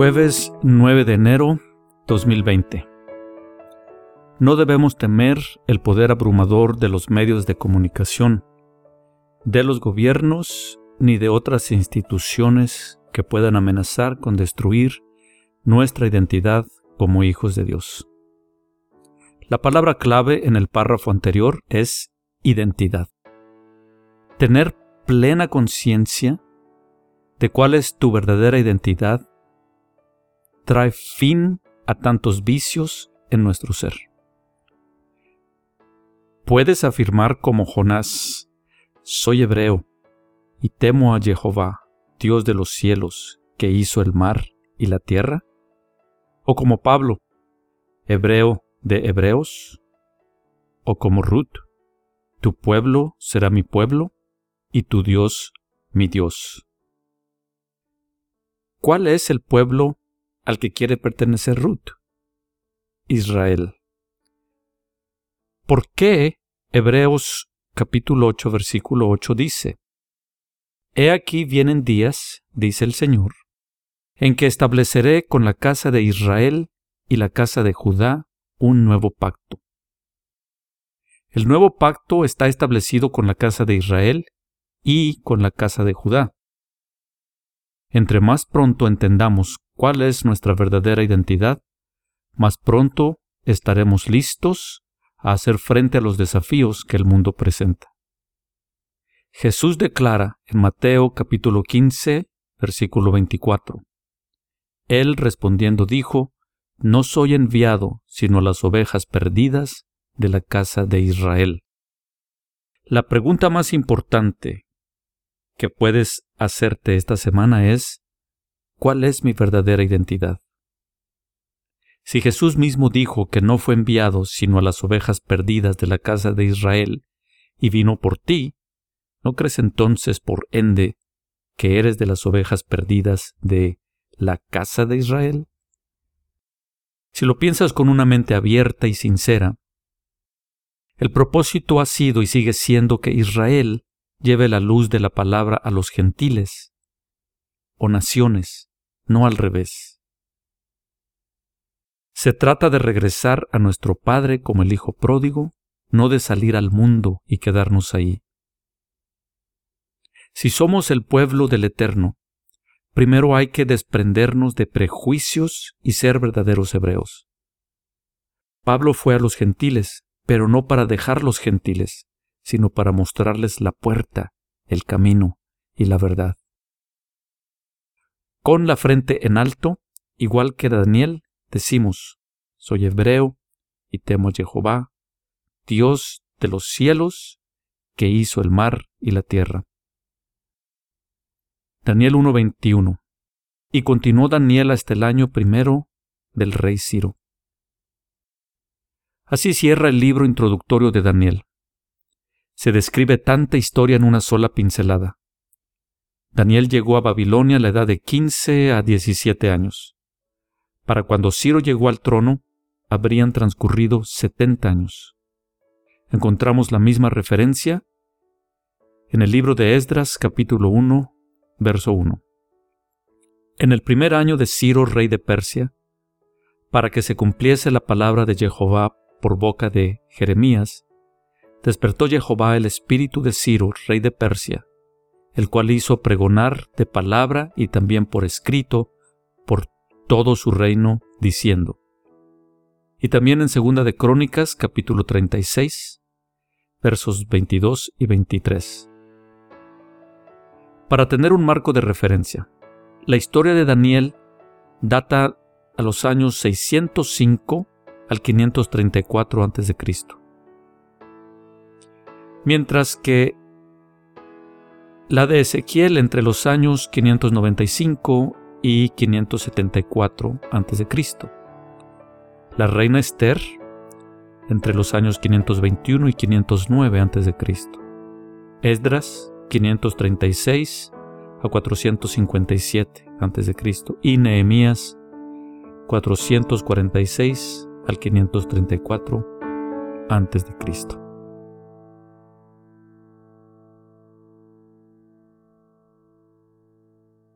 Jueves 9 de enero 2020. No debemos temer el poder abrumador de los medios de comunicación, de los gobiernos ni de otras instituciones que puedan amenazar con destruir nuestra identidad como hijos de Dios. La palabra clave en el párrafo anterior es identidad. Tener plena conciencia de cuál es tu verdadera identidad trae fin a tantos vicios en nuestro ser. Puedes afirmar como Jonás, soy hebreo y temo a Jehová, Dios de los cielos, que hizo el mar y la tierra? ¿O como Pablo, hebreo de hebreos? ¿O como Ruth, tu pueblo será mi pueblo y tu Dios mi Dios? ¿Cuál es el pueblo al que quiere pertenecer Ruth, Israel. ¿Por qué Hebreos capítulo 8 versículo 8 dice, He aquí vienen días, dice el Señor, en que estableceré con la casa de Israel y la casa de Judá un nuevo pacto. El nuevo pacto está establecido con la casa de Israel y con la casa de Judá. Entre más pronto entendamos cuál es nuestra verdadera identidad, más pronto estaremos listos a hacer frente a los desafíos que el mundo presenta. Jesús declara en Mateo capítulo 15, versículo 24. Él respondiendo dijo, No soy enviado sino a las ovejas perdidas de la casa de Israel. La pregunta más importante que puedes hacerte esta semana es, ¿cuál es mi verdadera identidad? Si Jesús mismo dijo que no fue enviado sino a las ovejas perdidas de la casa de Israel, y vino por ti, ¿no crees entonces por ende que eres de las ovejas perdidas de la casa de Israel? Si lo piensas con una mente abierta y sincera, el propósito ha sido y sigue siendo que Israel lleve la luz de la palabra a los gentiles o naciones, no al revés. Se trata de regresar a nuestro Padre como el Hijo pródigo, no de salir al mundo y quedarnos ahí. Si somos el pueblo del Eterno, primero hay que desprendernos de prejuicios y ser verdaderos hebreos. Pablo fue a los gentiles, pero no para dejar los gentiles, sino para mostrarles la puerta, el camino y la verdad. Con la frente en alto, igual que Daniel, decimos, soy hebreo y temo a Jehová, Dios de los cielos, que hizo el mar y la tierra. Daniel 1.21. Y continuó Daniel hasta el año primero del rey Ciro. Así cierra el libro introductorio de Daniel se describe tanta historia en una sola pincelada. Daniel llegó a Babilonia a la edad de 15 a 17 años. Para cuando Ciro llegó al trono, habrían transcurrido 70 años. Encontramos la misma referencia en el libro de Esdras capítulo 1, verso 1. En el primer año de Ciro, rey de Persia, para que se cumpliese la palabra de Jehová por boca de Jeremías, despertó Jehová el espíritu de Ciro, rey de Persia, el cual hizo pregonar de palabra y también por escrito por todo su reino, diciendo. Y también en Segunda de Crónicas, capítulo 36, versos 22 y 23. Para tener un marco de referencia, la historia de Daniel data a los años 605 al 534 a.C mientras que la de Ezequiel entre los años 595 y 574 a.C. La reina Esther entre los años 521 y 509 a.C. Esdras 536 a 457 a.C. y Nehemías 446 al 534 a.C.